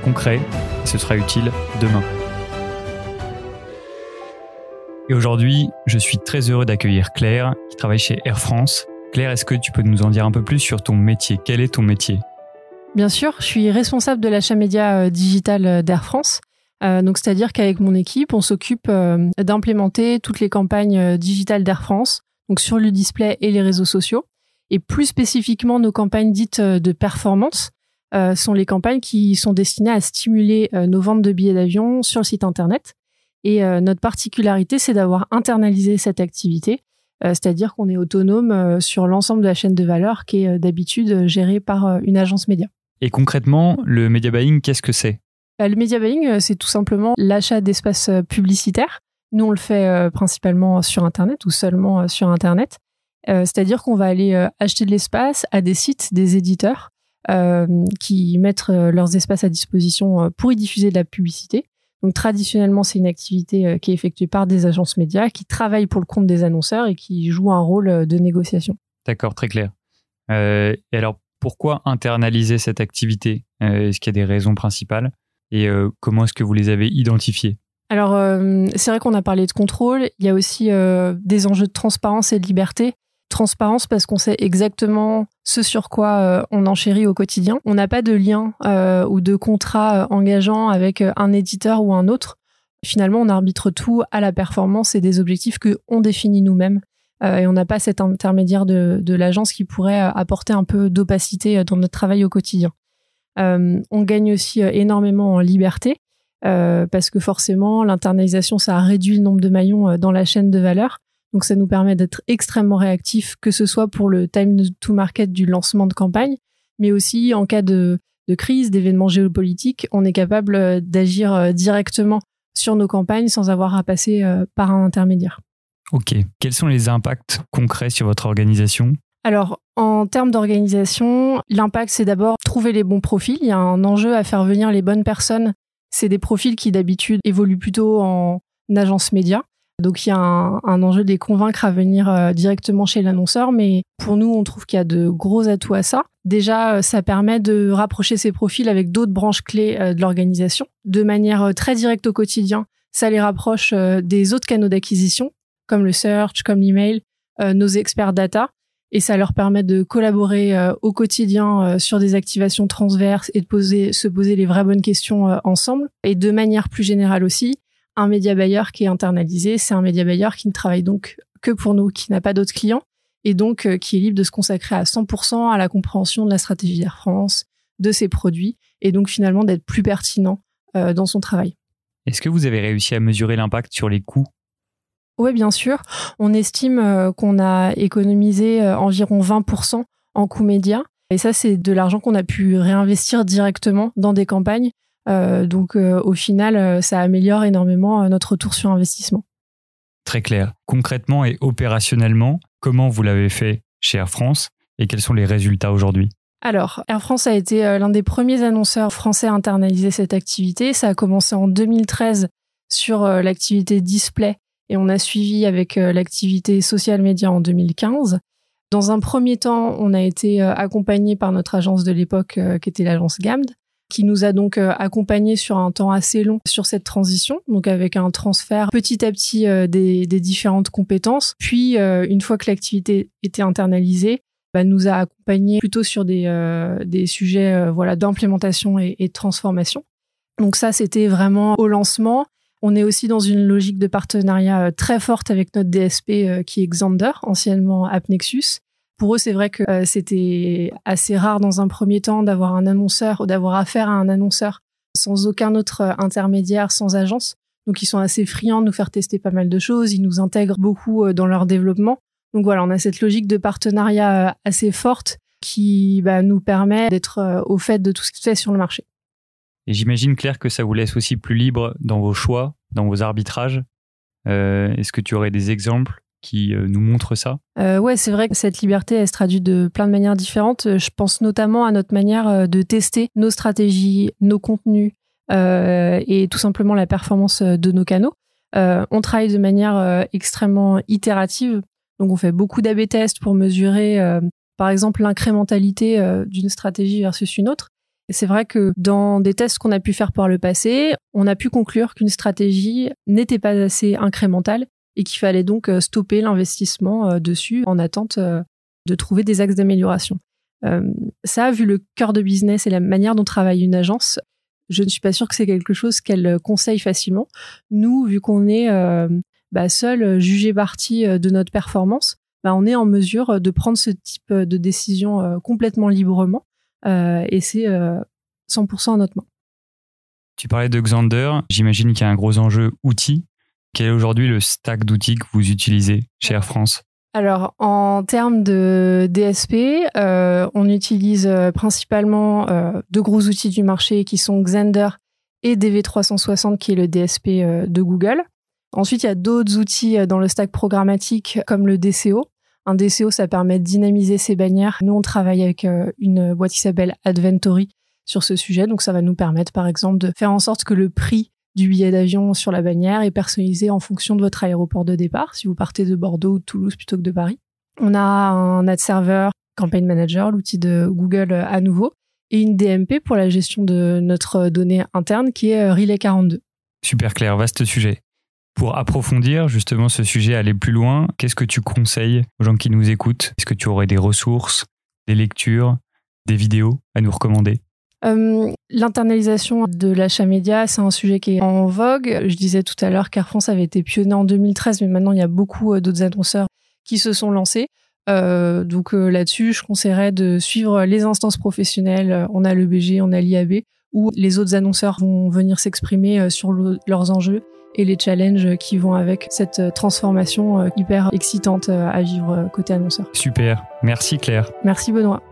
concret, et ce sera utile demain. Et aujourd'hui, je suis très heureux d'accueillir Claire, qui travaille chez Air France. Claire, est-ce que tu peux nous en dire un peu plus sur ton métier? Quel est ton métier? Bien sûr, je suis responsable de l'achat média euh, digital euh, d'Air France. Euh, c'est-à-dire qu'avec mon équipe, on s'occupe d'implémenter toutes les campagnes digitales d'Air France, donc sur le display et les réseaux sociaux, et plus spécifiquement nos campagnes dites de performance sont les campagnes qui sont destinées à stimuler nos ventes de billets d'avion sur le site internet et euh, notre particularité, c'est d'avoir internalisé cette activité, euh, c'est-à-dire qu'on est autonome euh, sur l'ensemble de la chaîne de valeur qui est d'habitude gérée par une agence média. Et concrètement, le media buying, qu'est-ce que c'est? Le media buying, c'est tout simplement l'achat d'espaces publicitaires. Nous, on le fait principalement sur Internet ou seulement sur Internet. C'est-à-dire qu'on va aller acheter de l'espace à des sites, des éditeurs qui mettent leurs espaces à disposition pour y diffuser de la publicité. Donc traditionnellement, c'est une activité euh, qui est effectuée par des agences médias qui travaillent pour le compte des annonceurs et qui jouent un rôle euh, de négociation. D'accord, très clair. Euh, et alors, pourquoi internaliser cette activité? Est-ce qu'il y a des raisons principales? Et comment est-ce que vous les avez identifiées? Alors, c'est vrai qu'on a parlé de contrôle. Il y a aussi des enjeux de transparence et de liberté transparence parce qu'on sait exactement ce sur quoi euh, on enchérit au quotidien. On n'a pas de lien euh, ou de contrat euh, engageant avec un éditeur ou un autre. Finalement, on arbitre tout à la performance et des objectifs que on définit nous-mêmes. et on n'a pas cet intermédiaire de, de l'agence qui pourrait apporter un peu d'opacité dans notre travail au quotidien. on gagne aussi énormément en liberté parce que forcément, l'internalisation, ça réduit le nombre de maillons dans la chaîne de valeur. Donc ça nous permet d'être extrêmement réactifs, que ce soit pour le time to market du lancement de campagne, mais aussi en cas de, crise, d'événements géopolitiques, on est capable euh, d'agir euh, directement sur nos campagnes sans avoir à passer euh, par un intermédiaire. Ok. Quels sont les impacts concrets sur votre organisation? Alors, en termes d'organisation, l'impact, c'est d'abord trouver les bons profils. Il y a un enjeu à faire venir les bonnes personnes. C'est des profils qui d'habitude évoluent plutôt en agence média. Donc il y a un, enjeu de les convaincre à venir euh, directement chez l'annonceur, mais pour nous, on trouve qu'il y a de gros atouts à ça. Déjà, euh, ça permet de rapprocher ces profils avec d'autres branches clés euh, de l'organisation de manière très directe au quotidien. Ça les rapproche des autres canaux d'acquisition, comme le search, comme l'email, nos experts data, et ça leur permet de collaborer au quotidien sur des activations transverses et de poser, se poser les vraies bonnes questions ensemble. Et de manière plus générale aussi, un média buyer qui est internalisé, c'est un média buyer qui ne travaille donc que pour nous, qui n'a pas d'autres clients et donc euh, qui est libre de se consacrer à 100% à la compréhension de la stratégie d'Air France, de ses produits et donc finalement d'être plus pertinent euh, dans son travail. Est-ce que vous avez réussi à mesurer l'impact sur les coûts? Oui, bien sûr. On estime euh, qu'on a économisé environ 20% en coûts médias. Et ça, c'est de l'argent qu'on a pu réinvestir directement dans des campagnes donc euh, au final, euh, ça améliore énormément notre retour sur investissement. Très clair. Concrètement et opérationnellement, comment vous l'avez fait chez Air France et quels sont les résultats aujourd'hui? Alors, Air France a été l'un des premiers annonceurs français à internaliser cette activité. Ça a commencé en 2013 sur l'activité display et on a suivi avec l'activité social media en 2015. Dans un premier temps, on a été accompagné par notre agence de l'époque qui était l'agence GAMD qui nous a donc euh, accompagnés sur un temps assez long sur cette transition, donc avec un transfert petit à petit euh, des, différentes compétences. Puis, euh, une fois que l'activité était internalisée, bah, nous a accompagnés plutôt sur des, des sujets voilà d'implémentation et, et, de transformation. Donc ça, c'était vraiment au lancement. On est aussi dans une logique de partenariat très forte avec notre DSP qui est Xander, anciennement AppNexus, pour eux, c'est vrai que euh, c'était assez rare dans un premier temps d'avoir un annonceur ou d'avoir affaire à un annonceur sans aucun autre euh, intermédiaire, sans agence. Donc ils sont assez friands de nous faire tester pas mal de choses, ils nous intègrent beaucoup euh, dans leur développement. Donc voilà, on a cette logique de partenariat assez forte qui bah, nous permet d'être au fait de tout ce qui se fait sur le marché. Et j'imagine, Claire, que ça vous laisse aussi plus libre dans vos choix, dans vos arbitrages. Est-ce que tu aurais des exemples qui euh, nous montrent ça euh, Ouais, c'est vrai que cette liberté, elle se traduit de plein de manières différentes. Je pense notamment à notre manière euh, de tester nos stratégies, nos contenus euh, et tout simplement la performance de nos canaux. Euh, on travaille de manière extrêmement itérative. Donc, on fait beaucoup d'AB tests pour mesurer, par exemple, l'incrémentalité d'une stratégie versus une autre. Et c'est vrai que dans des tests qu'on a pu faire par le passé, on a pu conclure qu'une stratégie n'était pas assez incrémentale et qu'il fallait donc euh, stopper l'investissement euh, dessus en attente euh, de trouver des axes d'amélioration. ça, vu le cœur de business et la manière dont travaille une agence, je ne suis pas sûre que c'est quelque chose qu'elle conseille facilement. Nous, vu qu'on est bah, seul jugé partie de notre performance, bah, on est en mesure de prendre ce type de décision complètement librement et c'est 100% à notre main. Tu parlais de Xander, j'imagine qu'il y a un gros enjeu outils. Quel est aujourd'hui le stack d'outils que vous utilisez chez Air France? Alors, en termes de DSP, euh, on utilise euh, principalement euh, deux gros outils du marché qui sont Xander et DV360, qui est le DSP de Google. Ensuite, il y a d'autres outils dans le stack programmatique comme le DCO, un DCO, ça permet de dynamiser ses bannières. Nous, on travaille avec une boîte qui s'appelle Adventory sur ce sujet. Donc, ça va nous permettre, par exemple, de faire en sorte que le prix du billet d'avion sur la bannière est personnalisé en fonction de votre aéroport de départ, si vous partez de Bordeaux ou de Toulouse plutôt que de Paris. On a un ad server, Campaign Manager, l'outil de Google euh, à nouveau, et une DMP pour la gestion de notre donnée interne qui est euh, Relay 42. Super clair, vaste sujet. Pour approfondir justement ce sujet, aller plus loin, qu'est-ce que tu conseilles aux gens qui nous écoutent? Est-ce que tu aurais des ressources, des lectures, des vidéos à nous recommander? Euh, L'internalisation de l'achat média, c'est un sujet qui est en vogue. Je disais tout à l'heure qu'Air France avait été pionnier en 2013, mais maintenant il y a beaucoup euh, d'autres annonceurs qui se sont lancés. Euh, donc euh, là-dessus, je conseillerais de suivre les instances professionnelles. On a le BG, on a l'IAB, où les autres annonceurs vont venir s'exprimer sur le, leurs enjeux et les challenges qui vont avec cette transformation hyper excitante à vivre côté annonceur. Super, merci Claire. Merci Benoît.